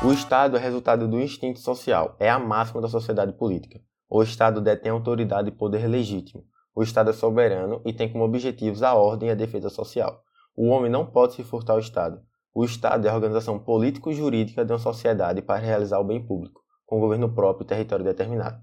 O Estado é resultado do instinto social, é a máxima da sociedade política. O Estado detém autoridade e poder legítimo. O Estado é soberano e tem como objetivos a ordem e a defesa social. O homem não pode se furtar ao Estado. O Estado é a organização político-jurídica de uma sociedade para realizar o bem público, com governo próprio e território determinado.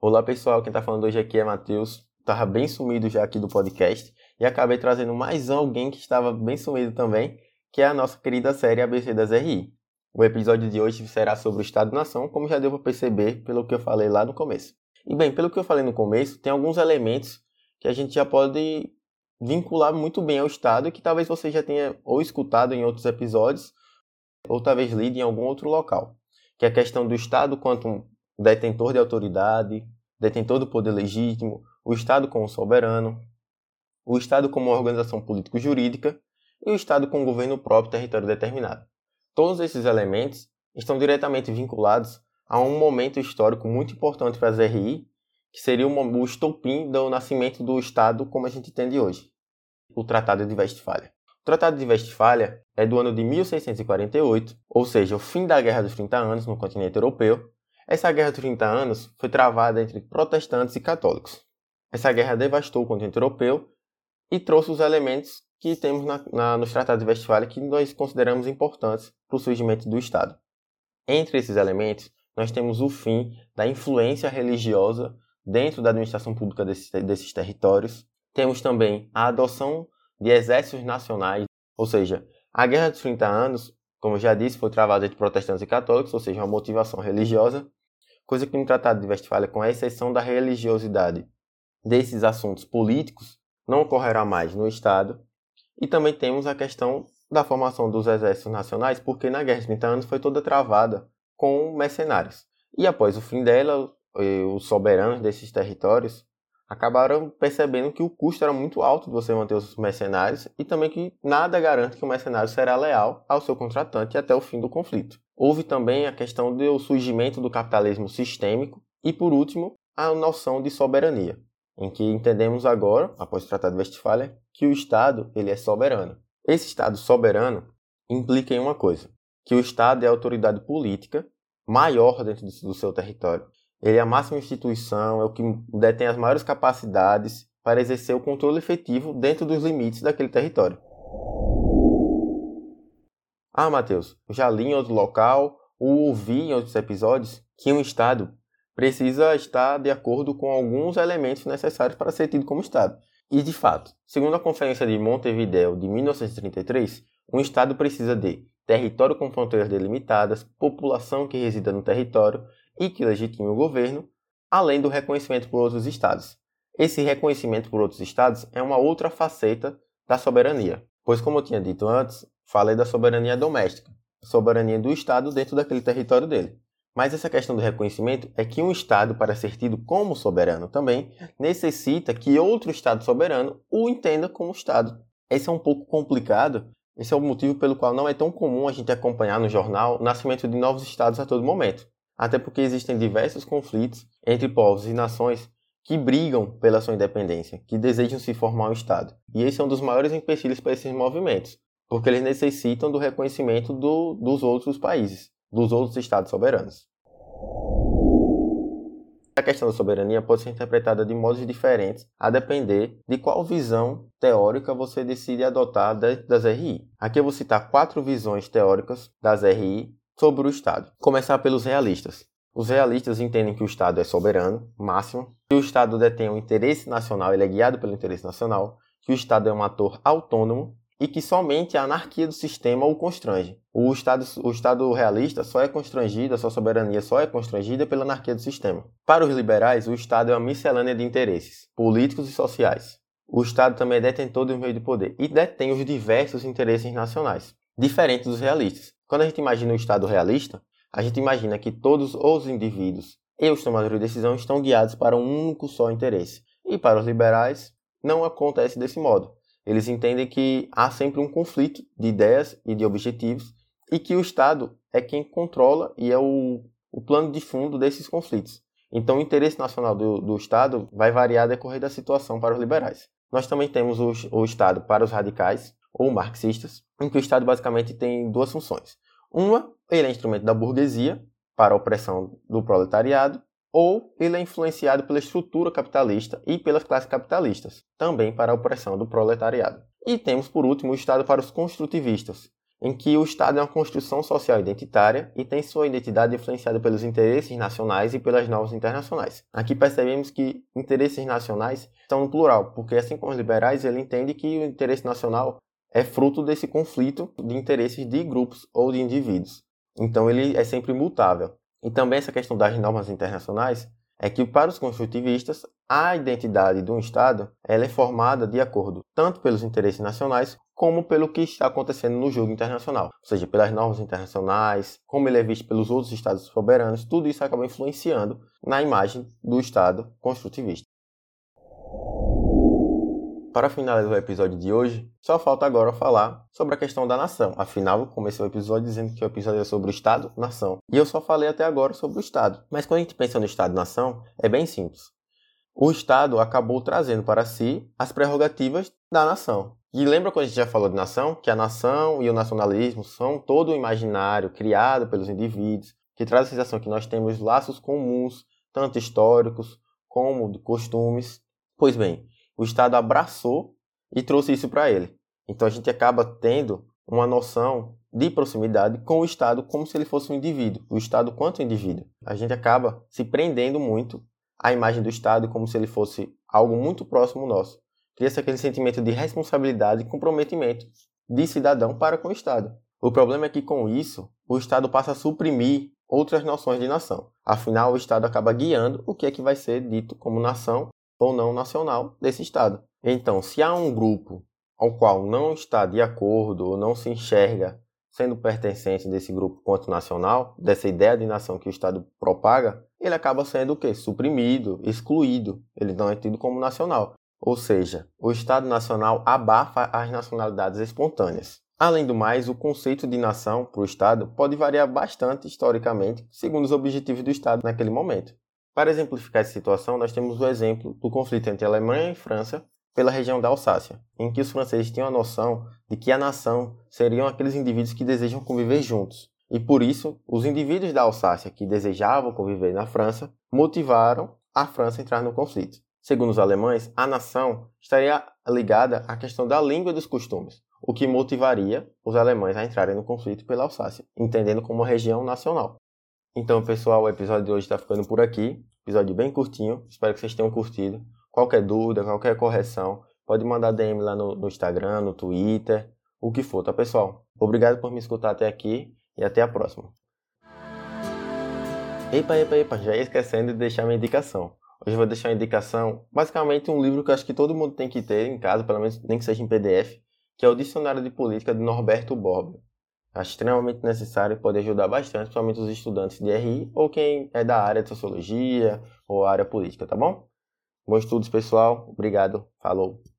Olá pessoal, quem está falando hoje aqui é Matheus. Estava bem sumido já aqui do podcast e acabei trazendo mais alguém que estava bem sumido também, que é a nossa querida série ABC das RI. O episódio de hoje será sobre o Estado-nação, como já deu para perceber pelo que eu falei lá no começo. E bem, pelo que eu falei no começo, tem alguns elementos que a gente já pode vincular muito bem ao Estado e que talvez você já tenha ou escutado em outros episódios ou talvez lido em algum outro local, que é a questão do Estado quanto um detentor de autoridade, detentor do poder legítimo, o Estado como soberano, o Estado como organização político-jurídica e o Estado com um governo próprio território determinado. Todos esses elementos estão diretamente vinculados a um momento histórico muito importante para as RI, que seria o estopim do nascimento do Estado como a gente entende hoje, o Tratado de Westfália. O Tratado de Westfália é do ano de 1648, ou seja, o fim da Guerra dos 30 Anos no continente europeu. Essa Guerra dos 30 Anos foi travada entre protestantes e católicos. Essa guerra devastou o continente europeu e trouxe os elementos que temos na, na, nos Tratados de Westfália que nós consideramos importantes para o surgimento do Estado. Entre esses elementos, nós temos o fim da influência religiosa dentro da administração pública desses, desses territórios. Temos também a adoção de exércitos nacionais, ou seja, a Guerra dos 30 Anos, como já disse, foi travada entre protestantes e católicos, ou seja, uma motivação religiosa, coisa que no Tratado de Westfália, com a exceção da religiosidade desses assuntos políticos, não ocorrerá mais no Estado, e também temos a questão da formação dos exércitos nacionais, porque na Guerra de 30 anos foi toda travada com mercenários. E após o fim dela, os soberanos desses territórios acabaram percebendo que o custo era muito alto de você manter os mercenários e também que nada garante que o mercenário será leal ao seu contratante até o fim do conflito. Houve também a questão do surgimento do capitalismo sistêmico e, por último, a noção de soberania em que entendemos agora, após o Tratado de Westfália, que o Estado ele é soberano. Esse Estado soberano implica em uma coisa, que o Estado é a autoridade política maior dentro do seu território. Ele é a máxima instituição, é o que detém as maiores capacidades para exercer o controle efetivo dentro dos limites daquele território. Ah, Matheus, já li em outro local ou ouvi em outros episódios que um Estado precisa estar de acordo com alguns elementos necessários para ser tido como Estado. E, de fato, segundo a Conferência de Montevideo de 1933, um Estado precisa de território com fronteiras delimitadas, população que resida no território e que legitime o governo, além do reconhecimento por outros Estados. Esse reconhecimento por outros Estados é uma outra faceta da soberania, pois, como eu tinha dito antes, falei da soberania doméstica, soberania do Estado dentro daquele território dele. Mas essa questão do reconhecimento é que um Estado, para ser tido como soberano também, necessita que outro Estado soberano o entenda como Estado. Esse é um pouco complicado, esse é o motivo pelo qual não é tão comum a gente acompanhar no jornal o nascimento de novos Estados a todo momento. Até porque existem diversos conflitos entre povos e nações que brigam pela sua independência, que desejam se formar um Estado. E esse é um dos maiores empecilhos para esses movimentos, porque eles necessitam do reconhecimento do, dos outros países dos outros estados soberanos. A questão da soberania pode ser interpretada de modos diferentes a depender de qual visão teórica você decide adotar das RI. Aqui eu vou citar quatro visões teóricas das RI sobre o Estado. Começar pelos realistas. Os realistas entendem que o Estado é soberano, máximo, que o Estado detém um interesse nacional, ele é guiado pelo interesse nacional, que o Estado é um ator autônomo e que somente a anarquia do sistema o constrange. O Estado, o Estado realista só é constrangido, a sua soberania só é constrangida pela anarquia do sistema. Para os liberais, o Estado é uma miscelânea de interesses, políticos e sociais. O Estado também é detentor dos meios de poder e detém os diversos interesses nacionais, diferente dos realistas. Quando a gente imagina o Estado realista, a gente imagina que todos os indivíduos e os tomadores de decisão estão guiados para um único só interesse. E para os liberais, não acontece desse modo. Eles entendem que há sempre um conflito de ideias e de objetivos e que o Estado é quem controla e é o, o plano de fundo desses conflitos. Então, o interesse nacional do, do Estado vai variar a decorrer da situação para os liberais. Nós também temos o, o Estado para os radicais. ou marxistas, em que o Estado basicamente tem duas funções. Uma, ele é instrumento da burguesia para a opressão do proletariado, ou ele é influenciado pela estrutura capitalista e pelas classes capitalistas, também para a opressão do proletariado. E temos, por último, o Estado para os construtivistas, em que o Estado é uma construção social identitária e tem sua identidade influenciada pelos interesses nacionais e pelas normas internacionais. Aqui percebemos que interesses nacionais são no plural, porque assim como os liberais, ele entende que o interesse nacional é fruto desse conflito de interesses de grupos ou de indivíduos. Então ele é sempre mutável. E também essa questão das normas internacionais é que para os construtivistas a identidade de um Estado ela é formada de acordo tanto pelos interesses nacionais como pelo que está acontecendo no jogo internacional, ou seja, pelas normas internacionais, como ele é visto pelos outros Estados soberanos, tudo isso acaba influenciando na imagem do Estado construtivista. Para finalizar o episódio de hoje, só falta agora falar sobre a questão da nação. Afinal, eu comecei o episódio dizendo que o episódio é sobre o Estado-nação. E eu só falei até agora sobre o Estado. Mas quando a gente pensa no Estado-nação, é bem simples. O Estado acabou trazendo para si as prerrogativas da nação. E lembra quando a gente já falou de nação? Que a nação e o nacionalismo são todo o imaginário criado pelos indivíduos, que traz a sensação que nós temos laços comuns, tanto históricos como de costumes. Pois bem, o Estado abraçou e trouxe isso para ele. Então a gente acaba tendo uma noção de proximidade com o Estado como se ele fosse um indivíduo, o Estado quanto indivíduo. A gente acaba se prendendo muito à imagem do Estado como se ele fosse algo muito próximo nosso. Cria-se aquele sentimento de responsabilidade e comprometimento de cidadão para com o Estado. O problema é que com isso, o Estado passa a suprimir outras noções de nação. Afinal, o Estado acaba guiando o que é que vai ser dito como nação ou não nacional desse Estado. Então, se há um grupo ao qual não está de acordo ou não se enxerga sendo pertencente desse grupo quanto nacional, dessa ideia de nação que o Estado propaga, ele acaba sendo o quê? Suprimido, excluído. Ele não é tido como nacional. Ou seja, o Estado nacional abafa as nacionalidades espontâneas. Além do mais, o conceito de nação para o Estado pode variar bastante historicamente, segundo os objetivos do Estado naquele momento. Para exemplificar essa situação, nós temos o exemplo do conflito entre Alemanha e França pela região da Alsácia, em que os franceses tinham a noção de que a nação seriam aqueles indivíduos que desejam conviver juntos. E por isso, os indivíduos da Alsácia que desejavam conviver na França motivaram a França a entrar no conflito. Segundo os alemães, a nação estaria ligada à questão da língua e dos costumes, o que motivaria os alemães a entrarem no conflito pela Alsácia, entendendo como região nacional. Então, pessoal, o episódio de hoje está ficando por aqui. Episódio bem curtinho. Espero que vocês tenham curtido. Qualquer dúvida, qualquer correção, pode mandar DM lá no, no Instagram, no Twitter, o que for, tá, pessoal? Obrigado por me escutar até aqui e até a próxima. Epa, epa, epa, já ia esquecendo de deixar minha indicação. Hoje eu vou deixar uma indicação, basicamente um livro que eu acho que todo mundo tem que ter em casa, pelo menos nem que seja em PDF, que é o Dicionário de Política de Norberto Bobbio. Acho extremamente necessário e pode ajudar bastante, principalmente os estudantes de RI ou quem é da área de sociologia ou área política, tá bom? Bons estudos, pessoal. Obrigado. Falou.